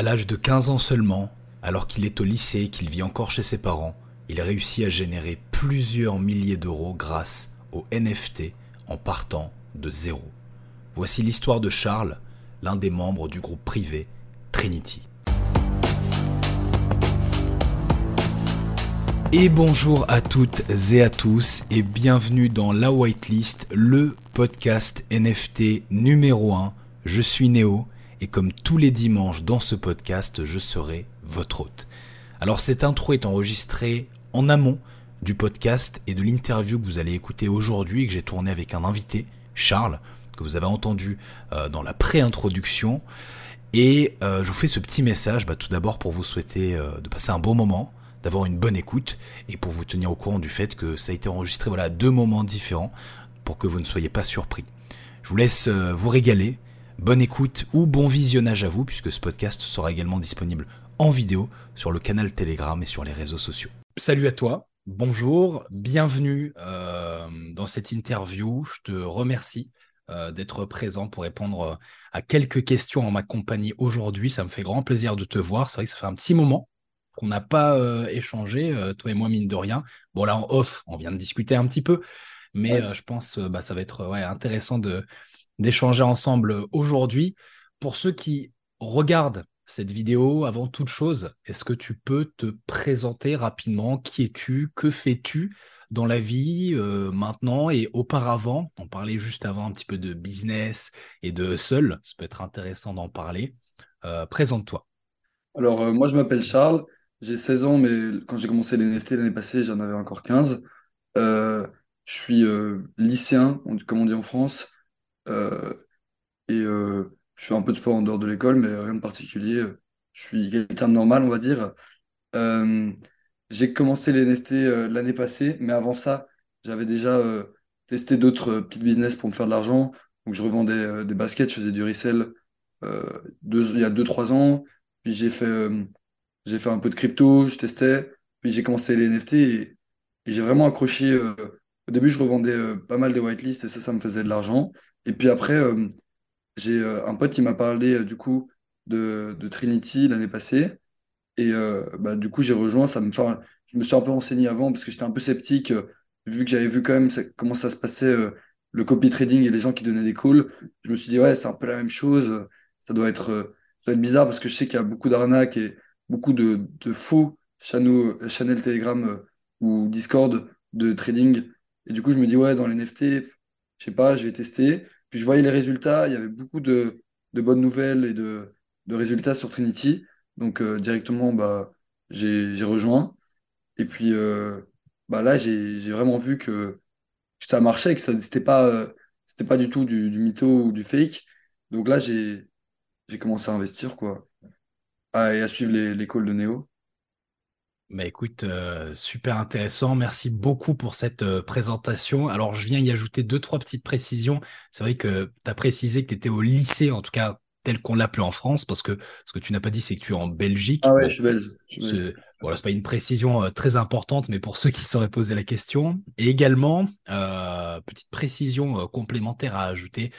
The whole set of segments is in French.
À l'âge de 15 ans seulement, alors qu'il est au lycée et qu'il vit encore chez ses parents, il réussit à générer plusieurs milliers d'euros grâce aux NFT en partant de zéro. Voici l'histoire de Charles, l'un des membres du groupe privé Trinity. Et bonjour à toutes et à tous et bienvenue dans La Whitelist, le podcast NFT numéro 1. Je suis Néo et comme tous les dimanches dans ce podcast, je serai votre hôte. Alors cette intro est enregistrée en amont du podcast et de l'interview que vous allez écouter aujourd'hui que j'ai tourné avec un invité, Charles, que vous avez entendu euh, dans la pré-introduction. Et euh, je vous fais ce petit message, bah, tout d'abord pour vous souhaiter euh, de passer un bon moment, d'avoir une bonne écoute et pour vous tenir au courant du fait que ça a été enregistré voilà, deux moments différents pour que vous ne soyez pas surpris. Je vous laisse vous régaler. Bonne écoute ou bon visionnage à vous puisque ce podcast sera également disponible en vidéo sur le canal Telegram et sur les réseaux sociaux. Salut à toi, bonjour, bienvenue euh, dans cette interview. Je te remercie euh, d'être présent pour répondre à quelques questions en ma compagnie aujourd'hui. Ça me fait grand plaisir de te voir. C'est vrai que ça fait un petit moment qu'on n'a pas euh, échangé, euh, toi et moi, mine de rien. Bon, là, en off, on vient de discuter un petit peu, mais euh, je pense que bah, ça va être ouais, intéressant de, d'échanger ensemble aujourd'hui. Pour ceux qui regardent cette vidéo, avant toute chose, est-ce que tu peux te présenter rapidement? Qui es-tu? Que fais-tu dans la vie maintenant? Et auparavant On parlait juste avant un petit peu de business et de seul. Ça peut être intéressant d'en parler. présente-toi. Alors, moi, je m'appelle Charles. J'ai 16 ans, mais quand j'ai commencé les l'année passée, j'en avais encore 15. Euh, je suis euh, lycéen, comme on dit en France, euh, et je fais un peu de sport en dehors de l'école, mais rien de particulier. Je suis quelqu'un de normal, on va dire. j'ai commencé les NFT l'année passée, mais avant ça, j'avais déjà testé d'autres petits business pour me faire de l'argent. Donc, je revendais des baskets, je faisais du resell il y a 2-3 ans. Puis j'ai fait j'ai fait un peu de crypto, je testais, puis j'ai commencé les NFT et, j'ai vraiment accroché. Euh, au début, je revendais euh, pas mal des whitelists et ça, ça me faisait de l'argent. Et puis après, euh, j'ai un pote qui m'a parlé du coup de, Trinity l'année passée. Et bah, du coup, j'ai rejoint. Ça me, je me suis un peu renseigné avant parce que j'étais un peu sceptique, vu que j'avais vu quand même comment ça se passait, le copy trading et les gens qui donnaient des calls. Je me suis dit, ouais, c'est un peu la même chose. Ça doit être, bizarre parce que je sais qu'il y a beaucoup d'arnaques et beaucoup de, faux channels, channel Telegram euh, ou Discord de trading. Et du coup, je me dis, ouais, dans les NFT, je sais pas, je vais tester. Puis je voyais les résultats, il y avait beaucoup de, bonnes nouvelles et de, résultats sur Trinity. Donc euh, directement, bah, j'ai rejoint. Et puis euh, bah, là, j'ai vraiment vu que, ça marchait, que ce n'était pas, c'était pas du tout du, mytho ou du fake. Donc là, j'ai commencé à investir, quoi à, et à suivre les, calls de Néo. Bah écoute, euh, super intéressant. Merci beaucoup pour cette euh, présentation. Alors, je viens y ajouter deux, trois petites précisions. C'est vrai que tu as précisé que tu étais au lycée, en tout cas tel qu'on l'appelait en France, parce que ce que tu n'as pas dit, c'est que tu es en Belgique. Ah ouais, je suis belge. Ce Voilà, c'est pas une précision euh, très importante, mais pour ceux qui sauraient poser la question. Et également, petite précision complémentaire à ajouter,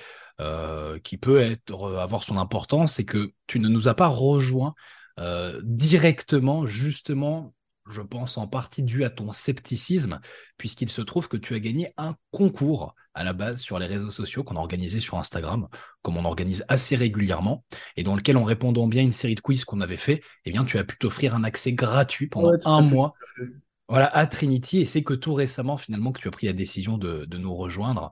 qui peut être, avoir son importance, c'est que tu ne nous as pas rejoint directement, justement, je pense en partie dû à ton scepticisme, puisqu'il se trouve que tu as gagné un concours à la base sur les réseaux sociaux qu'on a organisé sur Instagram, comme on organise assez régulièrement, et dans lequel, en répondant bien à une série de quiz qu'on avait fait, eh bien, tu as pu t'offrir un accès gratuit pendant un mois. Voilà, à Trinity, et c'est que tout récemment, finalement, que tu as pris la décision de, de nous rejoindre.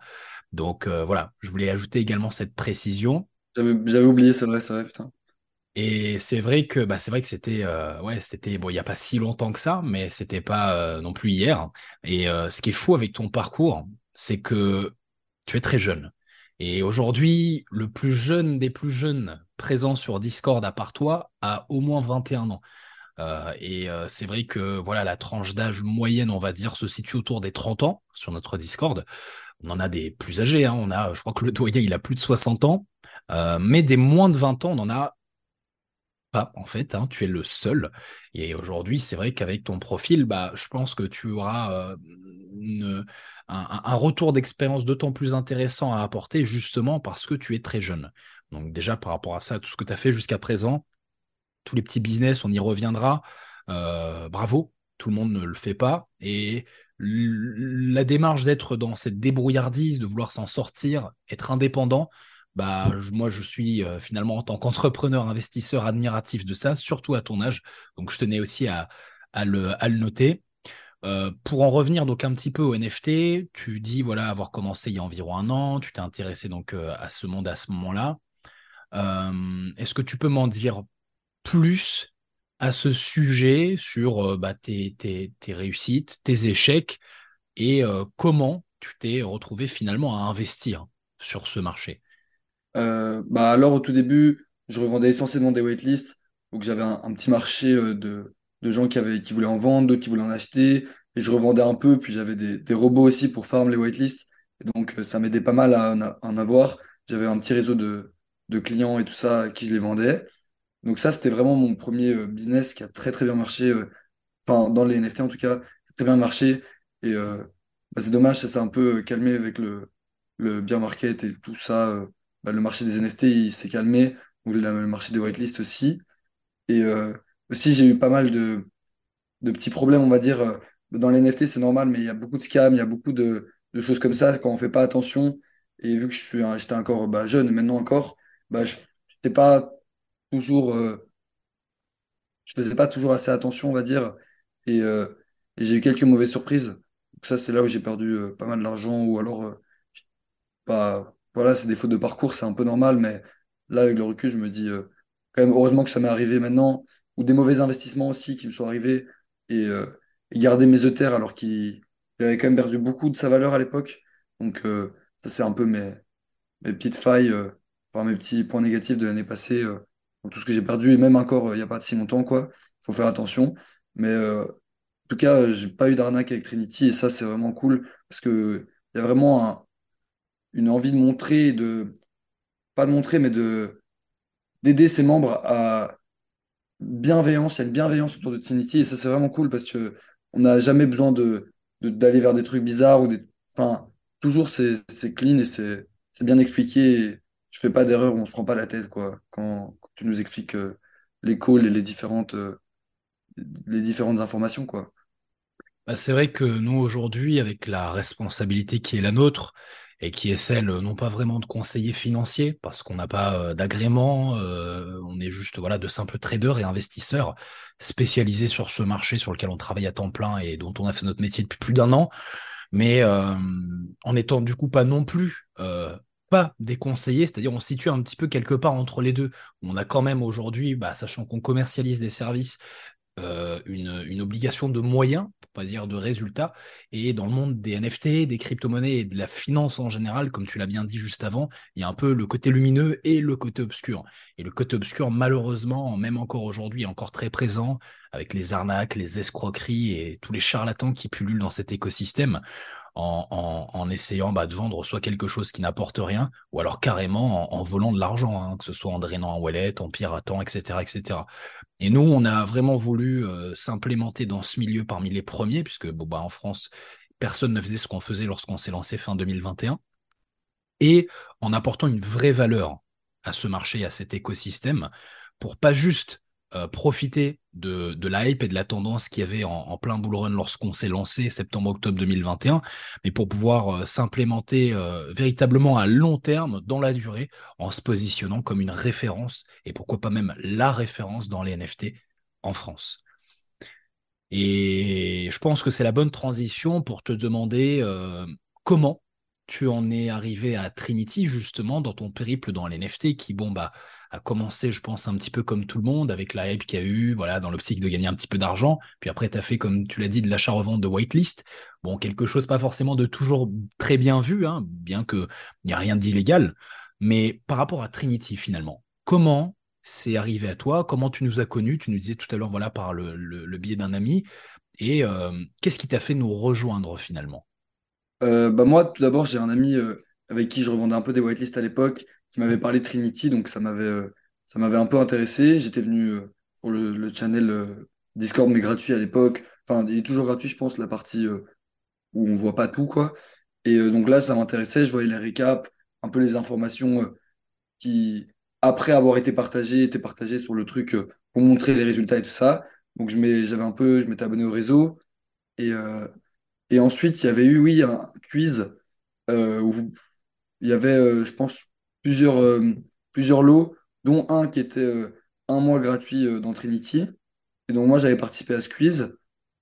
Donc euh, voilà, je voulais ajouter également cette précision. J'avais oublié, c'est vrai, c'est vrai, putain. Et c'est vrai que bah, c'est vrai que c'était euh, ouais c'était bon il y a pas si longtemps que ça mais c'était pas euh, non plus hier. Et ce qui est fou avec ton parcours c'est que tu es très jeune. Et aujourd'hui le plus jeune des plus jeunes présents sur Discord à part toi a au moins 21 ans. Et c'est vrai que voilà la tranche d'âge moyenne on va dire se situe autour des 30 ans sur notre Discord. On en a des plus âgés, hein. on a, je crois que le doyen, il a plus de 60 ans, euh, mais des moins de 20 ans, on n'en a pas, en fait, hein. tu es le seul. Et aujourd'hui, c'est vrai qu'avec ton profil, bah, je pense que tu auras euh, un, retour d'expérience d'autant plus intéressant à apporter, justement parce que tu es très jeune. Donc déjà, par rapport à ça, tout ce que tu as fait jusqu'à présent, tous les petits business, on y reviendra. bravo, tout le monde ne le fait pas. Et la démarche d'être dans cette débrouillardise, de vouloir s'en sortir, être indépendant, bah, moi, je suis finalement en tant qu'entrepreneur, investisseur admiratif de ça, surtout à ton âge. Donc, je tenais aussi à, le, noter. pour en revenir donc un petit peu au NFT, tu dis voilà avoir commencé il y a environ un an, tu t'es intéressé donc à ce monde à ce moment-là. Est-ce que tu peux m'en dire plus à ce sujet sur bah, tes, réussites, tes échecs et comment tu t'es retrouvé finalement à investir sur ce marché? euh, bah alors au tout début, je revendais essentiellement des waitlists. Donc j'avais un, petit marché euh, de, de gens qui, avaient, qui voulaient en vendre, d'autres qui voulaient en acheter. Et je revendais un peu. Puis j'avais des, des robots aussi pour farm les waitlists. Et donc euh, ça m'aidait pas mal à, en avoir. J'avais un petit réseau de, de clients et tout ça à qui je les vendais. Donc ça, c'était vraiment mon premier business qui a très très bien marché. Enfin, dans les NFT en tout cas, très bien marché. Et bah, c'est dommage, ça s'est un peu calmé avec le, le bear market et tout ça. Bah, le marché des NFT il s'est calmé, ou le marché des whitelist aussi. Et euh, aussi, j'ai eu pas mal de, de, petits problèmes, on va dire. Euh, dans les NFT, c'est normal, mais il y a beaucoup de scams, il y a beaucoup de, de choses comme ça quand on ne fait pas attention. Et vu que j'étais encore bah, jeune, maintenant encore, bah, je n'étais pas toujours. Euh, je faisais pas toujours assez attention, on va dire. Et, j'ai eu quelques mauvaises surprises. Donc ça, c'est là où j'ai perdu pas mal d'argent, ou alors pas voilà, c'est des fautes de parcours, c'est un peu normal, mais là, avec le recul, je me dis euh, quand même heureusement que ça m'est arrivé maintenant, ou des mauvais investissements aussi qui me sont arrivés, et, euh, garder mes ETH alors qu'il avait quand même perdu beaucoup de sa valeur à l'époque. Donc, euh, ça, c'est un peu mes, mes petites failles, enfin, mes petits points négatifs de l'année passée, tout ce que j'ai perdu, et même encore il n'y a pas si longtemps, quoi. Il faut faire attention. Mais en tout cas, j'ai pas eu d'arnaque avec Trinity, et ça, c'est vraiment cool, parce qu'il y a vraiment un une envie de montrer, de pas de montrer, mais de d'aider ses membres à bienveillance, il y a une bienveillance autour de Trinity et ça c'est vraiment cool parce que on n'a jamais besoin de d'aller vers des trucs bizarres ou des enfin toujours c'est clean et c'est bien expliqué et je fais pas d'erreur, on se prend pas la tête quoi quand, tu nous expliques euh, les calls et les différentes euh, les différentes informations quoi. Bah, c'est vrai que nous aujourd'hui avec la responsabilité qui est la nôtre et qui est celle euh, non pas vraiment de conseiller financier parce qu'on n'a pas euh, d'agrément, euh, on est juste voilà de simples traders et investisseurs spécialisés sur ce marché sur lequel on travaille à temps plein et dont on a fait notre métier depuis plus d'un an, mais en étant du coup pas non plus pas des conseillers, c'est-à-dire on se situe un petit peu quelque part entre les deux. On a quand même aujourd'hui, bah, sachant qu'on commercialise des services, euh, une, obligation de moyens, pour pas dire de résultats. Et dans le monde des NFT, des crypto-monnaies et de la finance en général, comme tu l'as bien dit juste avant, il y a un peu le côté lumineux et le côté obscur. Et le côté obscur, malheureusement, même encore aujourd'hui, est encore très présent avec les arnaques, les escroqueries et tous les charlatans qui pullulent dans cet écosystème. En, essayant bah, de vendre soit quelque chose qui n'apporte rien, ou alors carrément en, volant de l'argent, hein, que ce soit en drainant un wallet, en piratant, etc. etc. Et nous, on a vraiment voulu euh, s'implémenter dans ce milieu parmi les premiers, puisque bon, bah, en France, personne ne faisait ce qu'on faisait lorsqu'on s'est lancé fin 2021, et en apportant une vraie valeur à ce marché, à cet écosystème, pour pas juste euh, profiter de, la hype et de la tendance qu'il y avait en, plein bull run lorsqu'on s'est lancé septembre-octobre 2021, mais pour pouvoir euh, s'implémenter euh, véritablement à long terme dans la durée en se positionnant comme une référence et pourquoi pas même la référence dans les NFT en France. Et je pense que c'est la bonne transition pour te demander comment tu en es arrivé à Trinity justement dans ton périple dans les NFT qui bon bah a commencé je pense un petit peu comme tout le monde avec la hype qu'il y a eu voilà dans l'optique de gagner un petit peu d'argent. Puis après tu as fait comme tu l'as dit de l'achat revente de whitelist. Bon quelque chose pas forcément de toujours très bien vu hein, bien que il n'y a rien d'illégal. Mais par rapport à Trinity finalement comment c'est arrivé à toi? Comment tu nous as connus? Tu nous disais tout à l'heure voilà par le, biais d'un ami. Et euh, qu'est-ce qui t'a fait nous rejoindre finalement? Euh, bah moi, tout d'abord, j'ai un ami euh, avec qui je revendais un peu des whitelists à l'époque qui m'avait parlé de Trinity, donc ça m'avait euh, ça m'avait un peu intéressé. J'étais venu pour le, le channel Discord, mais gratuit à l'époque. Enfin, il est toujours gratuit, je pense, la partie où on voit pas tout, quoi. Et donc là, ça m'intéressait. Je voyais les récaps, un peu les informations qui, après avoir été partagées, étaient partagées sur le truc pour montrer les résultats et tout ça. Donc, j'avais un peu, je m'étais abonné au réseau. Et, et ensuite, il y avait eu, oui, un quiz où il y avait, je pense, plusieurs, plusieurs lots, dont un qui était un mois gratuit dans Trinity. Et donc, moi, j'avais participé à ce quiz.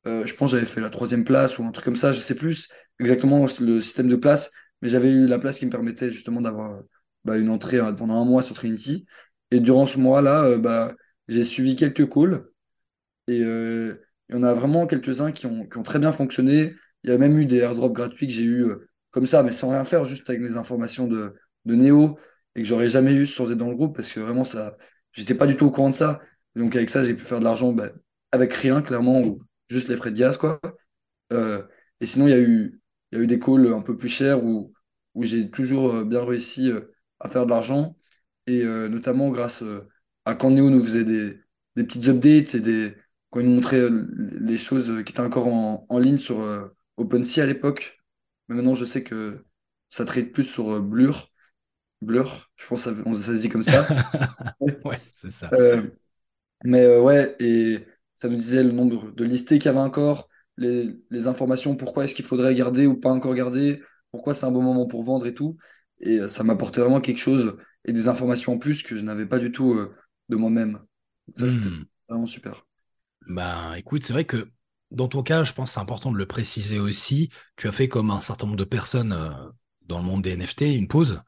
je pense j'avais fait la troisième place ou un truc comme ça, je sais plus exactement le système de place, mais j'avais eu la place qui me permettait justement d'avoir bah, une entrée pendant un mois sur Trinity. Et durant ce mois-là, euh, bah, j'ai suivi quelques calls. Et euh, il y en a vraiment quelques-uns qui ont, très bien fonctionné. Il y a même eu des airdrops gratuits que j'ai eu euh, comme ça, mais sans rien faire, juste avec les informations de, de Néo et que j'aurais jamais eu sans être dans le groupe parce que vraiment, ça, j'étais pas du tout au courant de ça. donc avec ça, j'ai pu faire de l'argent bah, avec rien, clairement, ou juste les frais de gaz, quoi. et sinon, il y a eu, il y a eu des calls un peu plus chers où, où j'ai toujours bien réussi à faire de l'argent. Et euh, notamment grâce euh, à quand Neo nous faisait des, des petites updates et des, quand il nous montrait euh, les choses qui étaient encore en, en ligne sur OpenSea à l'époque. Mais maintenant, je sais que ça trade plus sur Blur. Blur, je pense que ça, ça se dit comme ça. ouais, c'est ça. mais ouais, et ça nous disait le nombre de listés qu'il y avait encore, les, les informations, pourquoi est-ce qu'il faudrait garder ou pas encore garder, pourquoi c'est un bon moment pour vendre et tout. Et ça m'apportait vraiment quelque chose et des informations en plus que je n'avais pas du tout euh, de moi-même. Ça, c'était hmm. vraiment super. Ben, écoute, c'est vrai que dans ton cas, je pense que c'est important de le préciser aussi. Tu as fait comme un certain nombre de personnes euh, dans le monde des NFT, une pause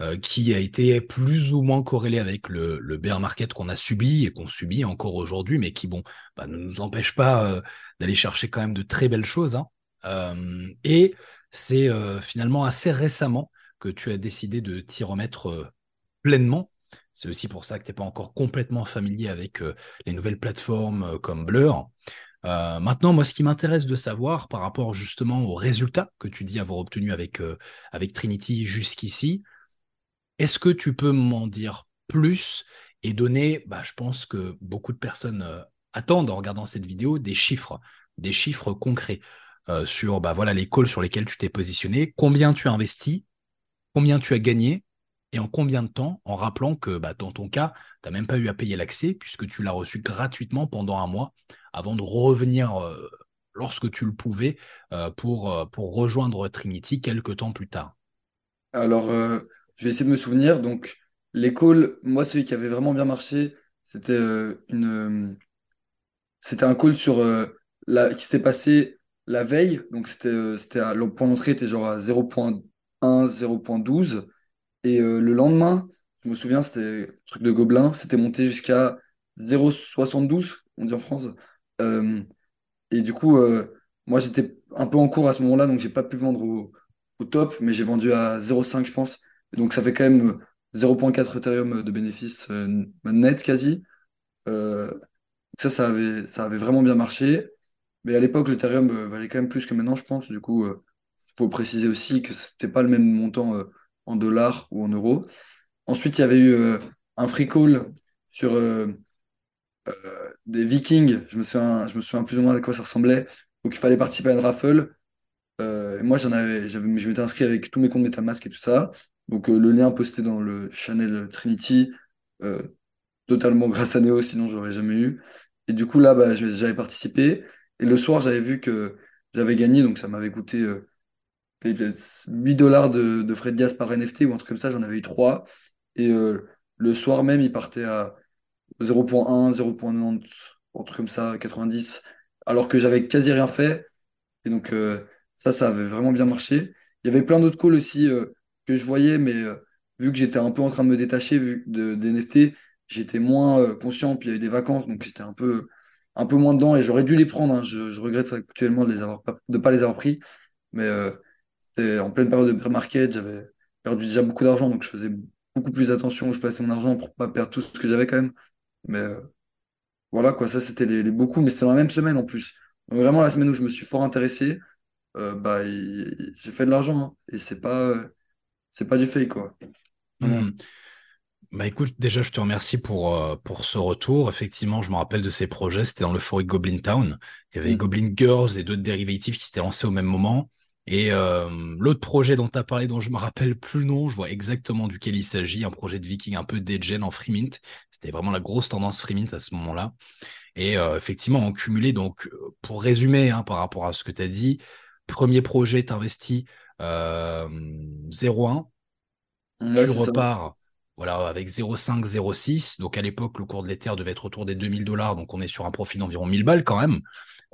euh, qui a été plus ou moins corrélée avec le, bear market qu'on a subi et qu'on subit encore aujourd'hui, mais qui, bon, bah, ne nous empêche pas d'aller chercher quand même de très belles choses. Hein. et c'est finalement assez récemment que tu as décidé de t'y remettre pleinement. C'est aussi pour ça que tu n'es pas encore complètement familier avec euh, les nouvelles plateformes euh, comme Blur. Euh, maintenant, moi, ce qui m'intéresse de savoir par rapport justement aux résultats que tu dis avoir obtenus avec, avec Trinity jusqu'ici, est-ce que tu peux m'en dire plus et donner, bah, je pense que beaucoup de personnes attendent en regardant cette vidéo, des chiffres, des chiffres concrets sur bah, voilà, les calls sur lesquels tu t'es positionné, combien tu as investi, combien tu as gagné et en combien de temps, en rappelant que bah, dans ton cas, tu n'as même pas eu à payer l'accès puisque tu l'as reçu gratuitement pendant un mois avant de revenir euh, lorsque tu le pouvais euh, pour, euh, pour rejoindre Trinity quelques temps plus tard. Alors, je vais essayer de me souvenir. Donc, l'école, moi, celui qui avait vraiment bien marché, c'était une, c'était un call sur la, qui s'était passé la veille. Donc, c'était, c'était le point d'entrée était genre à 0.1, 0.12. Et euh, le lendemain, je me souviens, c'était un truc de gobelin, c'était monté jusqu'à 0,72, on dit en France. Euh, et du coup, euh, moi, j'étais un peu en cours à ce moment-là, donc j'ai pas pu vendre au, top, mais j'ai vendu à 0,5, je pense. donc ça fait quand même 0,4 Ethereum de bénéfices net quasi. ça, ça avait, ça avait vraiment bien marché. Mais à l'époque, l'Ethereum valait quand même plus que maintenant, je pense. Du coup, il faut préciser aussi que c'était pas le même montant en dollars ou en euros. Ensuite, il y avait eu euh, un free call sur euh, euh, des Vikings. Je me, souviens, je me souviens plus ou moins de quoi ça ressemblait. Donc, il fallait participer à une raffle. et moi, j'en avais, je m'étais inscrit avec tous mes comptes MetaMask et tout ça. Donc, le lien posté dans le channel Trinity, totalement grâce à Neo, sinon j'aurais jamais eu. Et du coup, là, bah, j'avais participé. Et le soir, j'avais vu que j'avais gagné, donc ça m'avait coûté 8 dollars de, frais de gaz par NFT ou un truc comme ça, j'en avais eu 3. Et euh, le soir même, il partait à 0.1, 0.90, un truc comme ça, 90, alors que j'avais quasi rien fait. Et donc, euh, ça, ça avait vraiment bien marché. Il y avait plein d'autres calls aussi euh, que je voyais, mais vu que j'étais un peu en train de me détacher vu de, des NFT, j'étais moins conscient. Puis il y avait des vacances, donc j'étais un peu, un peu moins dedans et j'aurais dû les prendre. Hein. Je, regrette actuellement de ne pas les avoir pris. Mais c'était en pleine période de pré-market, j'avais perdu déjà beaucoup d'argent, donc je faisais beaucoup plus attention où je plaçais mon argent pour pas perdre tout ce que j'avais quand même. Mais euh, voilà, quoi, ça c'était les, beaucoup, mais c'était dans la même semaine en plus. Donc, vraiment, la semaine où je me suis fort intéressé, euh, bah, j'ai fait de l'argent, hein. et c'est pas, c'est pas du fake, quoi. Hmm. Bah écoute, déjà je te remercie pour, euh, pour ce retour. Effectivement, je me rappelle de ces projets, c'était dans le forêt Goblin Town. Il y avait hmm. Goblin Girls et d'autres dérivatives qui s'étaient lancés au même moment. Et euh, l'autre projet dont tu as parlé, dont je me rappelle plus le nom, je vois exactement duquel il s'agit, un projet de viking un peu degen en free mint. C'était vraiment la grosse tendance free mint à ce moment-là. Et euh, effectivement, en cumulé, donc pour résumer hein, par rapport à ce que tu as dit, premier projet, tu investis euh, 0,1, tu repars voilà, avec 0,5, 0,6. Donc à l'époque, le cours de l'Ether devait être autour des 2000 dollars, donc on est sur un profit d'environ 1000 balles quand même.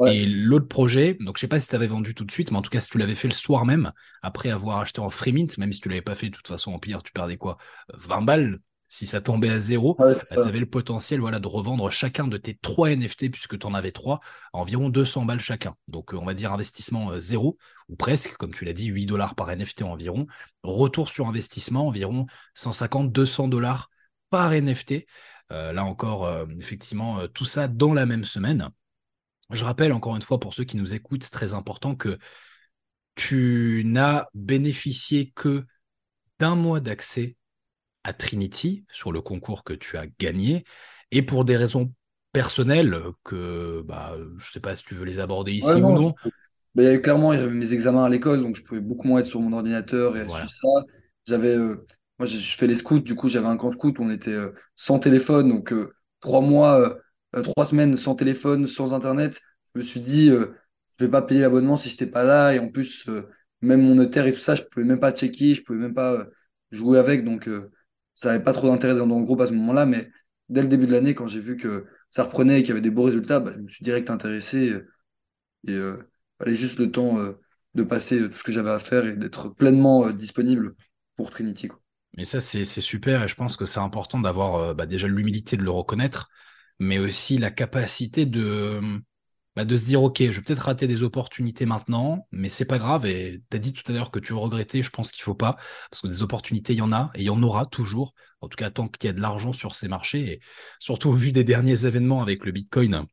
Et l'autre projet, donc je sais pas si tu avais vendu tout de suite, mais en tout cas, si tu l'avais fait le soir même, après avoir acheté en free mint, même si tu l'avais pas fait, de toute façon, en pire, tu perdais quoi 20 balles si ça tombait à zéro, bah, tu avais le potentiel voilà, de revendre chacun de tes trois NFT, puisque tu en avais trois, à environ 200 balles chacun. Donc, euh, on va dire investissement euh, zéro, ou presque, comme tu l'as dit, 8 dollars par NFT environ. Retour sur investissement, environ 150-200 dollars par NFT. Euh, là encore, effectivement, tout ça dans la même semaine. Je rappelle encore une fois pour ceux qui nous écoutent, c'est très important que tu n'as bénéficié que d'un mois d'accès à Trinity sur le concours que tu as gagné et pour des raisons personnelles que bah, je ne sais pas si tu veux les aborder ici ou non. Bah, il y clairement, il y avait mes examens à l'école, donc je pouvais beaucoup moins être sur mon ordinateur et suivre ça. J'avais, euh, moi, je fais les scouts, du coup, j'avais un camp scout où on était euh, sans téléphone, donc euh, trois mois trois semaines sans téléphone, sans internet, je me suis dit, euh, je vais pas payer l'abonnement si je n'étais pas là. Et en plus, euh, même mon Ether et tout ça, je pouvais même pas checker, je pouvais même pas jouer avec. Donc, ça n'avait pas trop d'intérêt dans le groupe à ce moment-là. Mais dès le début de l'année, quand j'ai vu que ça reprenait et qu'il y avait des beaux résultats, bah, je me suis direct intéressé. Et il fallait juste le temps de passer tout ce que j'avais à faire et d'être pleinement disponible pour Trinity. Mais ça, c'est super et je pense que c'est important d'avoir bah, déjà l'humilité de le reconnaître mais aussi la capacité de, bah, de se dire ok, je vais peut-être rater des opportunités maintenant, mais c'est pas grave. Et tu as dit tout à l'heure que tu regrettais, je pense qu'il faut pas, parce que des opportunités, il y en a et il y en aura toujours, en tout cas tant qu'il y a de l'argent sur ces marchés, et surtout au vu des derniers événements avec le Bitcoin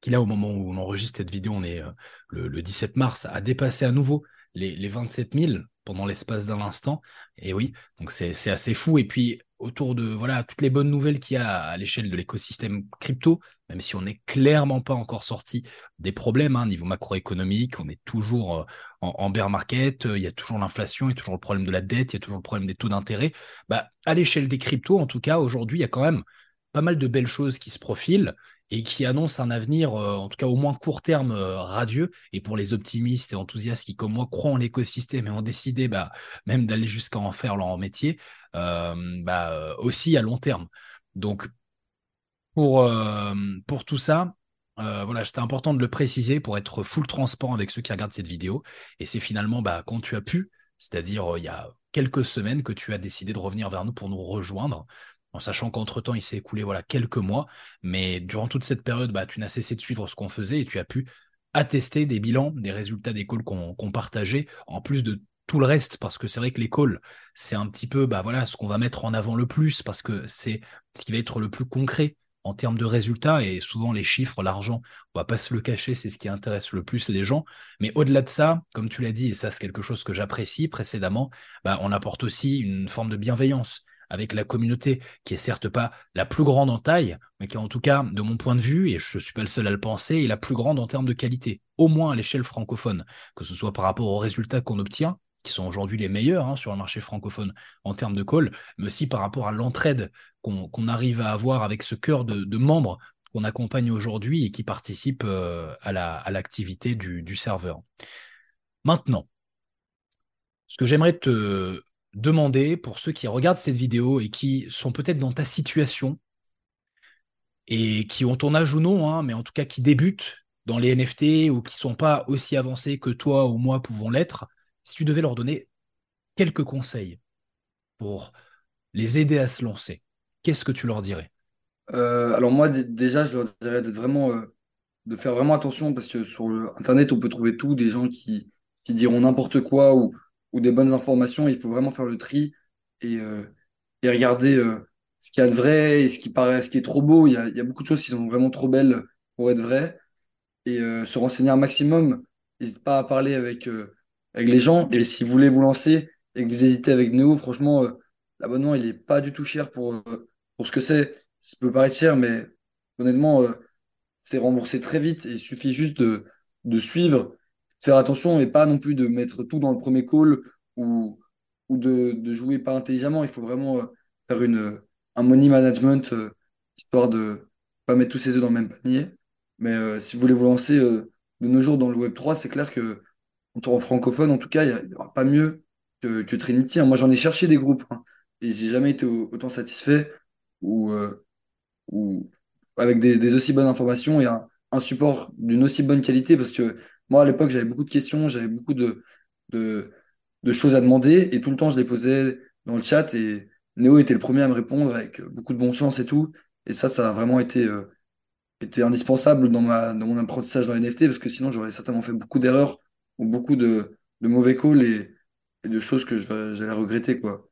qui là, au moment où on enregistre cette vidéo, on est euh, le, 17 mars, a dépassé à nouveau les, les 27 000 pendant l'espace d'un instant. Et oui, donc c'est assez fou. Et puis, autour de voilà toutes les bonnes nouvelles qu'il y a à l'échelle de l'écosystème crypto, même si on n'est clairement pas encore sorti des problèmes hein, niveau macroéconomique, on est toujours euh, en, bear market, euh, il y a toujours l'inflation, il y a toujours le problème de la dette, il y a toujours le problème des taux d'intérêt. Bah, à l'échelle des cryptos, en tout cas, aujourd'hui, il y a quand même pas mal de belles choses qui se profilent et qui annonce un avenir, euh, en tout cas au moins court terme, euh, radieux. Et pour les optimistes et enthousiastes qui, comme moi, croient en l'écosystème et ont décidé bah, même d'aller jusqu'à en faire leur métier, euh, bah, aussi à long terme. Donc, pour, pour tout ça, voilà, c'était important de le préciser pour être full transparent avec ceux qui regardent cette vidéo. Et c'est finalement bah, quand tu as pu, c'est-à-dire il y a quelques semaines que tu as décidé de revenir vers nous pour nous rejoindre en sachant qu'entre-temps, il s'est écoulé voilà, quelques mois, mais durant toute cette période, bah, tu n'as cessé de suivre ce qu'on faisait et tu as pu attester des bilans, des résultats des calls qu'on partageait, en plus de tout le reste, parce que c'est vrai que les calls, c'est un petit peu bah, voilà, ce qu'on va mettre en avant le plus, parce que c'est ce qui va être le plus concret en termes de résultats, et souvent les chiffres, l'argent, on va pas se le cacher, c'est ce qui intéresse le plus les gens. Mais au-delà de ça, comme tu l'as dit, et ça c'est quelque chose que j'apprécie précédemment, bah, on apporte aussi une forme de bienveillance avec la communauté, qui est certes pas la plus grande en taille, mais qui en tout cas, de mon point de vue, et je ne suis pas le seul à le penser, est la plus grande en termes de qualité, au moins à l'échelle francophone, que ce soit par rapport aux résultats qu'on obtient, qui sont aujourd'hui les meilleurs hein, sur le marché francophone en termes de call, mais aussi par rapport à l'entraide qu'on arrive à avoir avec ce cœur de, membres qu'on accompagne aujourd'hui et qui participent euh, à l'activité du serveur. Maintenant, ce que j'aimerais te, demander pour ceux qui regardent cette vidéo et qui sont peut-être dans ta situation et qui ont ton âge ou non, hein, mais en tout cas qui débutent dans les NFT ou qui sont pas aussi avancés que toi ou moi pouvons l'être, si tu devais leur donner quelques conseils pour les aider à se lancer, qu'est-ce que tu leur dirais? Euh, Alors moi déjà, je leur dirais d'être vraiment, euh, de faire vraiment attention parce que sur Internet, on peut trouver tout, des gens qui, qui diront n'importe quoi ou ou des bonnes informations. Il faut vraiment faire le tri et, euh, et regarder euh, ce qu'il y a de vrai et ce qui paraît, ce qui est trop beau. Il y, a, il y a beaucoup de choses qui sont vraiment trop belles pour être vraies et euh, se renseigner un maximum. N'hésitez pas à parler avec, avec les gens. Et si vous voulez vous lancer et que vous hésitez avec Neo, franchement, l'abonnement, il n'est pas du tout cher pour, pour ce que c'est. Ça peut paraître cher, mais honnêtement, c'est remboursé très vite il suffit juste de, de suivre faire attention et pas non plus de mettre tout dans le premier call ou, ou de, jouer pas intelligemment. Il faut vraiment euh, faire une, un money management euh, histoire de pas mettre tous ses œufs dans le même panier. Mais euh, si vous voulez vous lancer de nos jours dans le Web 3, c'est clair que en francophone, en tout cas, il n'y aura pas mieux que, Trinity. Hein. Moi, j'en ai cherché des groupes hein, et j'ai jamais été autant satisfait ou, ou avec des, aussi bonnes informations et un support d'une aussi bonne qualité parce que moi, à l'époque, j'avais beaucoup de questions, j'avais beaucoup de, de, choses à demander et tout le temps, je les posais dans le chat et Néo était le premier à me répondre avec beaucoup de bon sens et tout. Et ça, ça a vraiment été, euh, été indispensable dans, ma, dans mon apprentissage dans les NFT parce que sinon, j'aurais certainement fait beaucoup d'erreurs ou beaucoup de, de mauvais calls et, et, de choses que j'allais regretter. Quoi.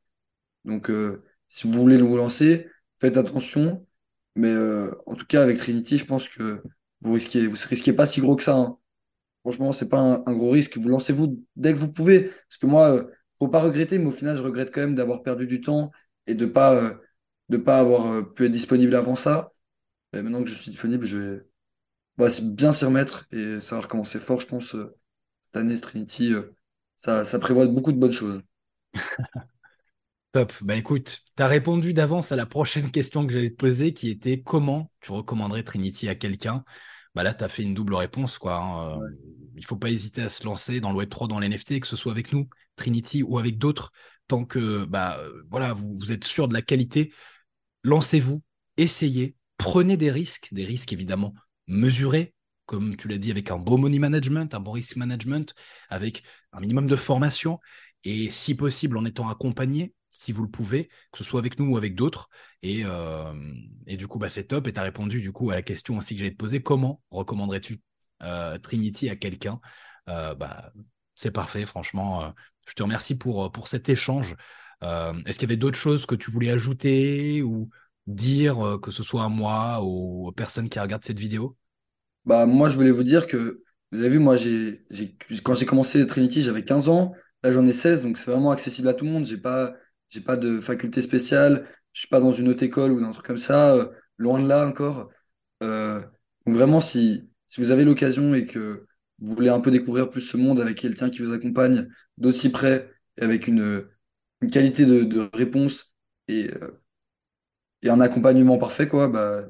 Donc, euh, si vous voulez vous lancer, faites attention. Mais euh, en tout cas, avec Trinity, je pense que vous risquez, vous risquez pas si gros que ça. Hein. Franchement, c'est pas un, gros risque. Vous lancez-vous dès que vous pouvez. Parce que moi, euh, faut pas regretter, mais au final, je regrette quand même d'avoir perdu du temps et de pas, euh, pas avoir euh, pu être disponible avant ça. Et maintenant que je suis disponible, je vais bien s'y remettre et savoir comment c'est fort. Je pense cette année, Trinity, ça, ça prévoit beaucoup de bonnes choses. Top. Bah écoute, tu as répondu d'avance à la prochaine question que j'allais te poser qui était comment tu recommanderais Trinity à quelqu'un? Bah là, tu as fait une double réponse. Quoi, hein. Il ne faut pas hésiter à se lancer dans le Web3, dans l'NFT, que ce soit avec nous, Trinity ou avec d'autres. Tant que bah, voilà, vous, vous êtes sûr de la qualité, lancez-vous, essayez, prenez des risques, des risques évidemment mesurés, comme tu l'as dit, avec un bon money management, un bon risk management, avec un minimum de formation, et si possible en étant accompagné si vous le pouvez, que ce soit avec nous ou avec d'autres. Et, euh, et, du coup, bah, c'est top. Et tu as répondu du coup à la question aussi que j'allais te poser. Comment recommanderais-tu euh, Trinity à quelqu'un? Euh, bah, C'est parfait, franchement. je te remercie pour, pour cet échange. Est-ce qu'il y avait d'autres choses que tu voulais ajouter ou dire, que ce soit à moi ou aux personnes qui regardent cette vidéo? Bah, Moi, je voulais vous dire que, vous avez vu, moi, j'ai, quand j'ai commencé Trinity, j'avais 15 ans. Là, j'en ai 16, donc c'est vraiment accessible à tout le monde. J'ai pas j'ai pas de faculté spéciale, je suis pas dans une haute école ou un truc comme ça, euh, loin de là encore. Euh, donc vraiment, si, vous avez l'occasion et que vous voulez un peu découvrir plus ce monde avec quelqu'un qui vous accompagne d'aussi près et avec une, qualité de, réponse et, euh, et un accompagnement parfait, quoi, bah,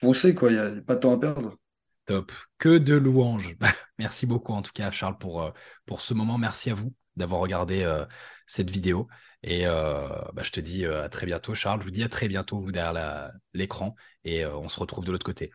foncez, quoi, il n'y a, pas de temps à perdre. Top. Que de louanges. Merci beaucoup en tout cas, Charles, pour ce moment. Merci à vous d'avoir regardé euh, cette vidéo. Et euh, bah, je te dis euh, à très bientôt, Charles. Je vous dis à très bientôt, vous derrière l'écran. Et on se retrouve de l'autre côté.